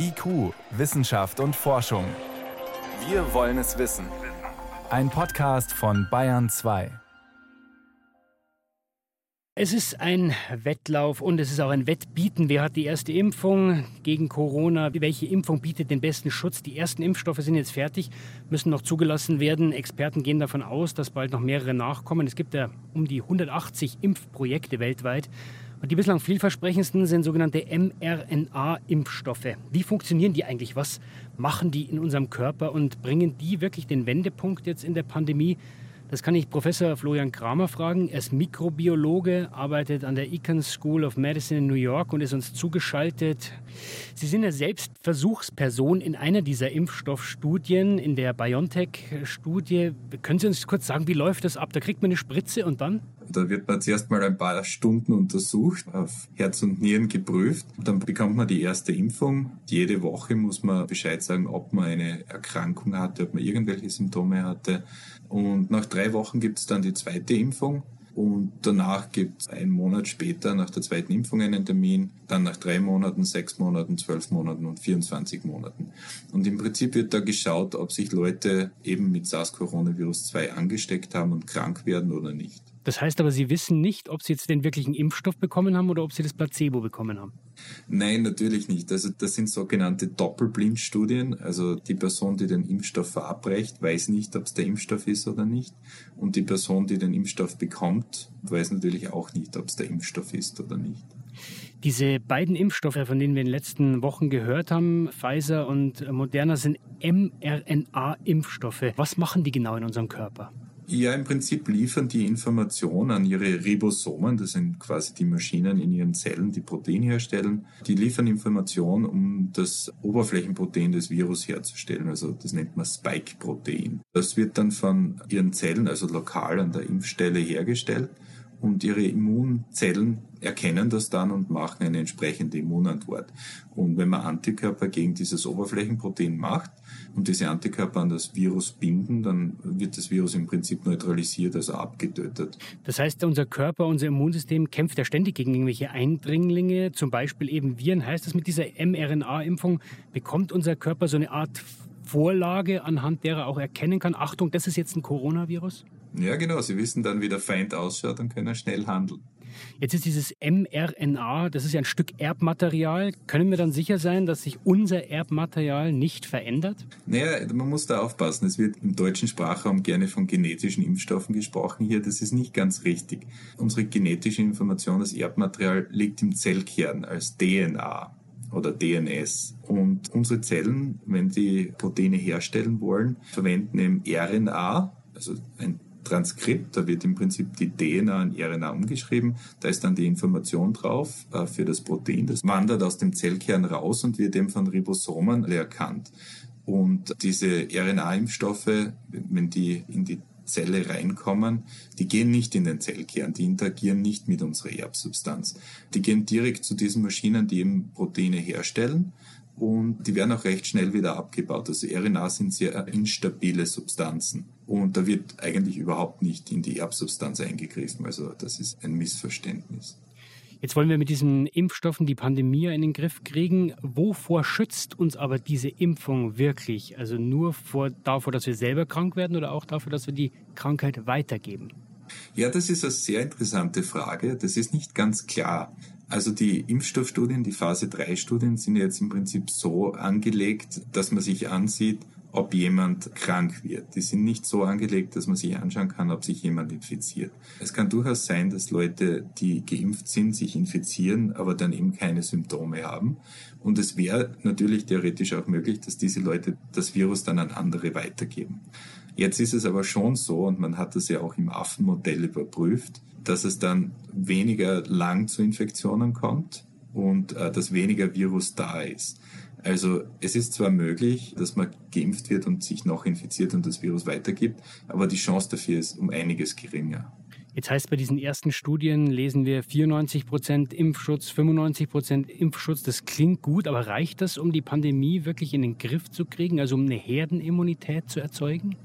IQ, Wissenschaft und Forschung. Wir wollen es wissen. Ein Podcast von Bayern 2. Es ist ein Wettlauf und es ist auch ein Wettbieten. Wer hat die erste Impfung gegen Corona? Welche Impfung bietet den besten Schutz? Die ersten Impfstoffe sind jetzt fertig, müssen noch zugelassen werden. Experten gehen davon aus, dass bald noch mehrere nachkommen. Es gibt ja um die 180 Impfprojekte weltweit. Die bislang vielversprechendsten sind sogenannte mRNA-Impfstoffe. Wie funktionieren die eigentlich? Was machen die in unserem Körper und bringen die wirklich den Wendepunkt jetzt in der Pandemie? Das kann ich Professor Florian Kramer fragen. Er ist Mikrobiologe, arbeitet an der Icahn School of Medicine in New York und ist uns zugeschaltet. Sie sind ja selbst Versuchsperson in einer dieser Impfstoffstudien, in der BioNTech-Studie. Können Sie uns kurz sagen, wie läuft das ab? Da kriegt man eine Spritze und dann? Da wird man zuerst mal ein paar Stunden untersucht, auf Herz und Nieren geprüft. Dann bekommt man die erste Impfung. Jede Woche muss man Bescheid sagen, ob man eine Erkrankung hatte, ob man irgendwelche Symptome hatte. Und nach drei Wochen gibt es dann die zweite Impfung. Und danach gibt es einen Monat später nach der zweiten Impfung einen Termin, dann nach drei Monaten, sechs Monaten, zwölf Monaten und 24 Monaten. Und im Prinzip wird da geschaut, ob sich Leute eben mit SARS-Coronavirus-2 angesteckt haben und krank werden oder nicht. Das heißt aber, Sie wissen nicht, ob Sie jetzt den wirklichen Impfstoff bekommen haben oder ob Sie das Placebo bekommen haben. Nein, natürlich nicht. Also das sind sogenannte Doppelblindstudien. Also die Person, die den Impfstoff verabreicht, weiß nicht, ob es der Impfstoff ist oder nicht. Und die Person, die den Impfstoff bekommt, weiß natürlich auch nicht, ob es der Impfstoff ist oder nicht. Diese beiden Impfstoffe, von denen wir in den letzten Wochen gehört haben, Pfizer und Moderna, sind mRNA-Impfstoffe. Was machen die genau in unserem Körper? Ja, im Prinzip liefern die Information an ihre Ribosomen, das sind quasi die Maschinen in ihren Zellen, die Protein herstellen. Die liefern Information, um das Oberflächenprotein des Virus herzustellen. Also das nennt man Spike-Protein. Das wird dann von ihren Zellen, also lokal an der Impfstelle hergestellt und ihre Immunzellen erkennen das dann und machen eine entsprechende Immunantwort. Und wenn man Antikörper gegen dieses Oberflächenprotein macht und diese Antikörper an das Virus binden, dann wird das Virus im Prinzip neutralisiert, also abgetötet. Das heißt, unser Körper, unser Immunsystem kämpft ja ständig gegen irgendwelche Eindringlinge, zum Beispiel eben Viren. Heißt das, mit dieser mRNA-Impfung bekommt unser Körper so eine Art Vorlage, anhand derer er auch erkennen kann, Achtung, das ist jetzt ein Coronavirus? Ja, genau. Sie wissen dann, wie der Feind ausschaut und können schnell handeln. Jetzt ist dieses mRNA, das ist ja ein Stück Erbmaterial. Können wir dann sicher sein, dass sich unser Erbmaterial nicht verändert? Naja, man muss da aufpassen. Es wird im deutschen Sprachraum gerne von genetischen Impfstoffen gesprochen hier. Das ist nicht ganz richtig. Unsere genetische Information, das Erbmaterial, liegt im Zellkern als DNA oder DNS. Und unsere Zellen, wenn die Proteine herstellen wollen, verwenden eben RNA, also ein Transkript, da wird im Prinzip die DNA in RNA umgeschrieben, da ist dann die Information drauf äh, für das Protein, das wandert aus dem Zellkern raus und wird eben von Ribosomen erkannt. Und diese RNA-Impfstoffe, wenn die in die Zelle reinkommen, die gehen nicht in den Zellkern, die interagieren nicht mit unserer Erbsubstanz. Die gehen direkt zu diesen Maschinen, die eben Proteine herstellen und die werden auch recht schnell wieder abgebaut. Also RNA sind sehr instabile Substanzen und da wird eigentlich überhaupt nicht in die Erbsubstanz eingegriffen. Also das ist ein Missverständnis. Jetzt wollen wir mit diesen Impfstoffen die Pandemie in den Griff kriegen. Wovor schützt uns aber diese Impfung wirklich? Also nur vor, davor, dass wir selber krank werden oder auch dafür, dass wir die Krankheit weitergeben? Ja, das ist eine sehr interessante Frage. Das ist nicht ganz klar. Also die Impfstoffstudien, die Phase 3 Studien sind jetzt im Prinzip so angelegt, dass man sich ansieht, ob jemand krank wird. Die sind nicht so angelegt, dass man sich anschauen kann, ob sich jemand infiziert. Es kann durchaus sein, dass Leute, die geimpft sind, sich infizieren, aber dann eben keine Symptome haben. Und es wäre natürlich theoretisch auch möglich, dass diese Leute das Virus dann an andere weitergeben. Jetzt ist es aber schon so, und man hat das ja auch im Affenmodell überprüft, dass es dann weniger lang zu Infektionen kommt und äh, dass weniger Virus da ist. Also es ist zwar möglich, dass man geimpft wird und sich noch infiziert und das Virus weitergibt, aber die Chance dafür ist um einiges geringer. Jetzt heißt bei diesen ersten Studien lesen wir 94 Prozent Impfschutz, 95 Prozent Impfschutz. Das klingt gut, aber reicht das, um die Pandemie wirklich in den Griff zu kriegen, also um eine Herdenimmunität zu erzeugen?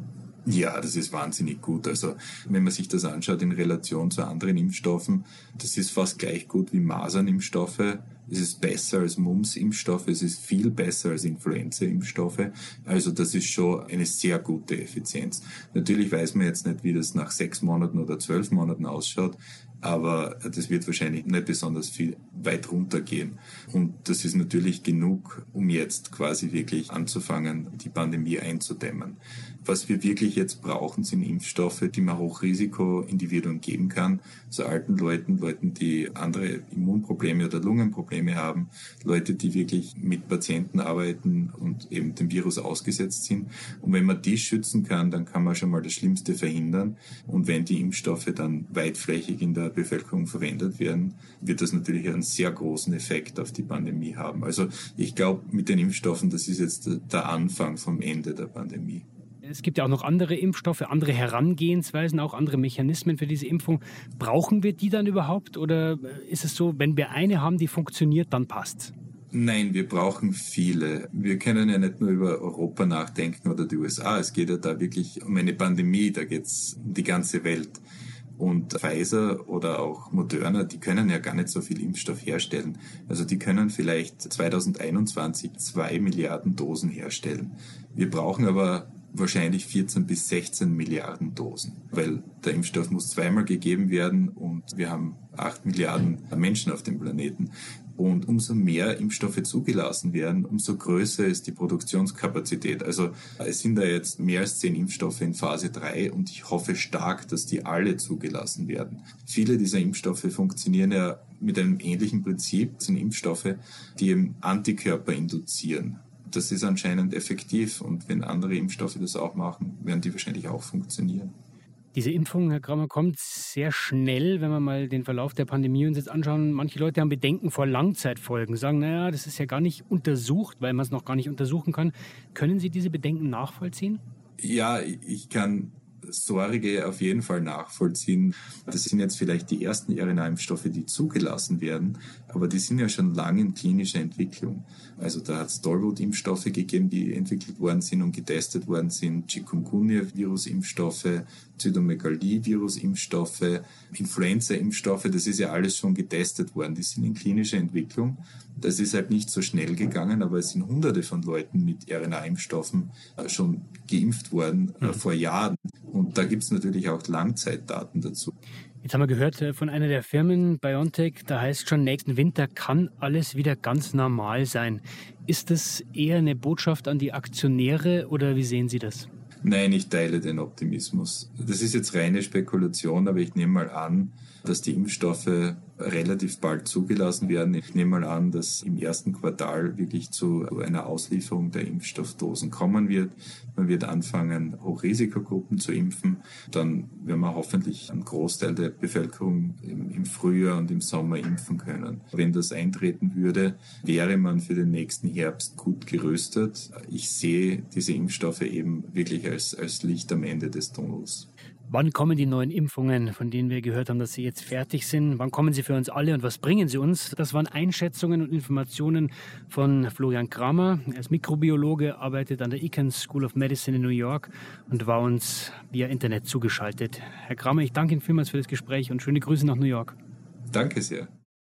Ja, das ist wahnsinnig gut. Also wenn man sich das anschaut in Relation zu anderen Impfstoffen, das ist fast gleich gut wie Masernimpfstoffe. Es ist besser als Mumps-Impfstoffe, es ist viel besser als Influenza-Impfstoffe. Also das ist schon eine sehr gute Effizienz. Natürlich weiß man jetzt nicht, wie das nach sechs Monaten oder zwölf Monaten ausschaut, aber das wird wahrscheinlich nicht besonders viel weit runtergehen. Und das ist natürlich genug, um jetzt quasi wirklich anzufangen, die Pandemie einzudämmen. Was wir wirklich jetzt brauchen, sind Impfstoffe, die man Hochrisikoindividuen geben kann, so alten Leuten, Leuten, die andere Immunprobleme oder Lungenprobleme haben, Leute, die wirklich mit Patienten arbeiten und eben dem Virus ausgesetzt sind. Und wenn man die schützen kann, dann kann man schon mal das Schlimmste verhindern. Und wenn die Impfstoffe dann weitflächig in der Bevölkerung verwendet werden, wird das natürlich einen sehr großen Effekt auf die Pandemie haben. Also ich glaube, mit den Impfstoffen, das ist jetzt der Anfang vom Ende der Pandemie. Es gibt ja auch noch andere Impfstoffe, andere Herangehensweisen, auch andere Mechanismen für diese Impfung. Brauchen wir die dann überhaupt oder ist es so, wenn wir eine haben, die funktioniert, dann passt's? Nein, wir brauchen viele. Wir können ja nicht nur über Europa nachdenken oder die USA. Es geht ja da wirklich um eine Pandemie, da geht es um die ganze Welt. Und Pfizer oder auch Moderna, die können ja gar nicht so viel Impfstoff herstellen. Also die können vielleicht 2021 zwei Milliarden Dosen herstellen. Wir brauchen aber wahrscheinlich 14 bis 16 Milliarden Dosen, weil der Impfstoff muss zweimal gegeben werden und wir haben 8 Milliarden Menschen auf dem Planeten. Und umso mehr Impfstoffe zugelassen werden, umso größer ist die Produktionskapazität. Also es sind da jetzt mehr als zehn Impfstoffe in Phase 3 und ich hoffe stark, dass die alle zugelassen werden. Viele dieser Impfstoffe funktionieren ja mit einem ähnlichen Prinzip, das sind Impfstoffe, die eben Antikörper induzieren das ist anscheinend effektiv und wenn andere Impfstoffe das auch machen, werden die wahrscheinlich auch funktionieren. Diese Impfung, Herr Kramer, kommt sehr schnell, wenn wir mal den Verlauf der Pandemie uns jetzt anschauen. Manche Leute haben Bedenken vor Langzeitfolgen, sagen, naja, das ist ja gar nicht untersucht, weil man es noch gar nicht untersuchen kann. Können Sie diese Bedenken nachvollziehen? Ja, ich kann Sorge auf jeden Fall nachvollziehen. Das sind jetzt vielleicht die ersten RNA-Impfstoffe, die zugelassen werden, aber die sind ja schon lange in klinischer Entwicklung. Also da hat es Tollwut-Impfstoffe gegeben, die entwickelt worden sind und getestet worden sind, Chikungunya-Virus-Impfstoffe, Zytomegalie-Virus-Impfstoffe, Influenza-Impfstoffe, das ist ja alles schon getestet worden. Die sind in klinischer Entwicklung. Das ist halt nicht so schnell gegangen, aber es sind hunderte von Leuten mit RNA-Impfstoffen äh, schon geimpft worden äh, mhm. vor Jahren. Und da gibt es natürlich auch Langzeitdaten dazu. Jetzt haben wir gehört äh, von einer der Firmen, BioNTech, da heißt schon, nächsten Winter kann alles wieder ganz normal sein. Ist das eher eine Botschaft an die Aktionäre oder wie sehen Sie das? Nein, ich teile den Optimismus. Das ist jetzt reine Spekulation, aber ich nehme mal an, dass die Impfstoffe relativ bald zugelassen werden. Ich nehme mal an, dass im ersten Quartal wirklich zu einer Auslieferung der Impfstoffdosen kommen wird. Man wird anfangen, Hochrisikogruppen zu impfen. Dann werden wir hoffentlich einen Großteil der Bevölkerung im Frühjahr und im Sommer impfen können. Wenn das eintreten würde, wäre man für den nächsten Herbst gut gerüstet. Ich sehe diese Impfstoffe eben wirklich als, als Licht am Ende des Tunnels. Wann kommen die neuen Impfungen, von denen wir gehört haben, dass sie jetzt fertig sind? Wann kommen sie für uns alle und was bringen sie uns? Das waren Einschätzungen und Informationen von Florian Kramer. Er ist Mikrobiologe, arbeitet an der Icahn School of Medicine in New York und war uns via Internet zugeschaltet. Herr Kramer, ich danke Ihnen vielmals für das Gespräch und schöne Grüße nach New York. Danke sehr.